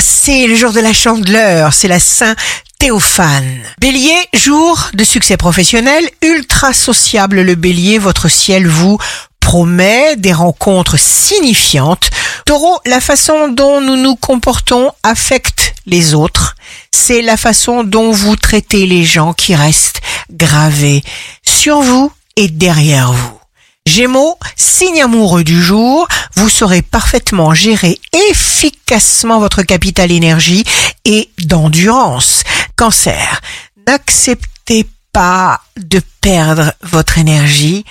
c'est le jour de la chandeleur, c'est la Saint Théophane. Bélier, jour de succès professionnel, ultra sociable le bélier, votre ciel vous promet des rencontres signifiantes. Taureau, la façon dont nous nous comportons affecte les autres. C'est la façon dont vous traitez les gens qui restent gravés sur vous et derrière vous. Gémeaux, signe amoureux du jour, vous saurez parfaitement gérer efficacement votre capital énergie et d'endurance. Cancer, n'acceptez pas de perdre votre énergie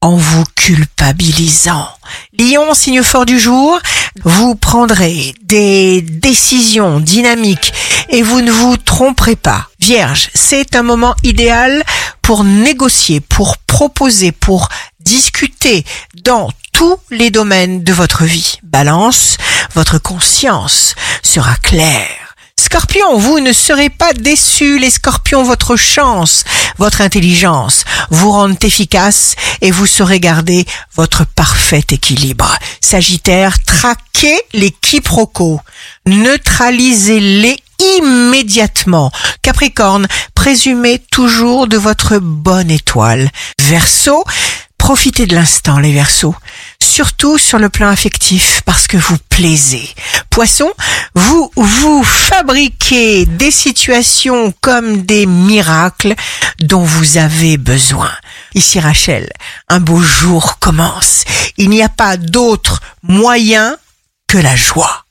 en vous culpabilisant. Lion, signe fort du jour, vous prendrez des décisions dynamiques et vous ne vous tromperez pas. Vierge, c'est un moment idéal pour négocier, pour proposer, pour discuter dans tous les domaines de votre vie. Balance, votre conscience sera claire. Scorpion, vous ne serez pas déçus. Les scorpions, votre chance, votre intelligence vous rendent efficace et vous saurez garder votre parfait équilibre. Sagittaire, traquez les quiproquos. Neutralisez-les immédiatement. Capricorne, présumez toujours de votre bonne étoile. Verseau, Profitez de l'instant, les Verseaux, surtout sur le plan affectif, parce que vous plaisez. Poisson, vous vous fabriquez des situations comme des miracles dont vous avez besoin. Ici Rachel, un beau jour commence. Il n'y a pas d'autre moyen que la joie.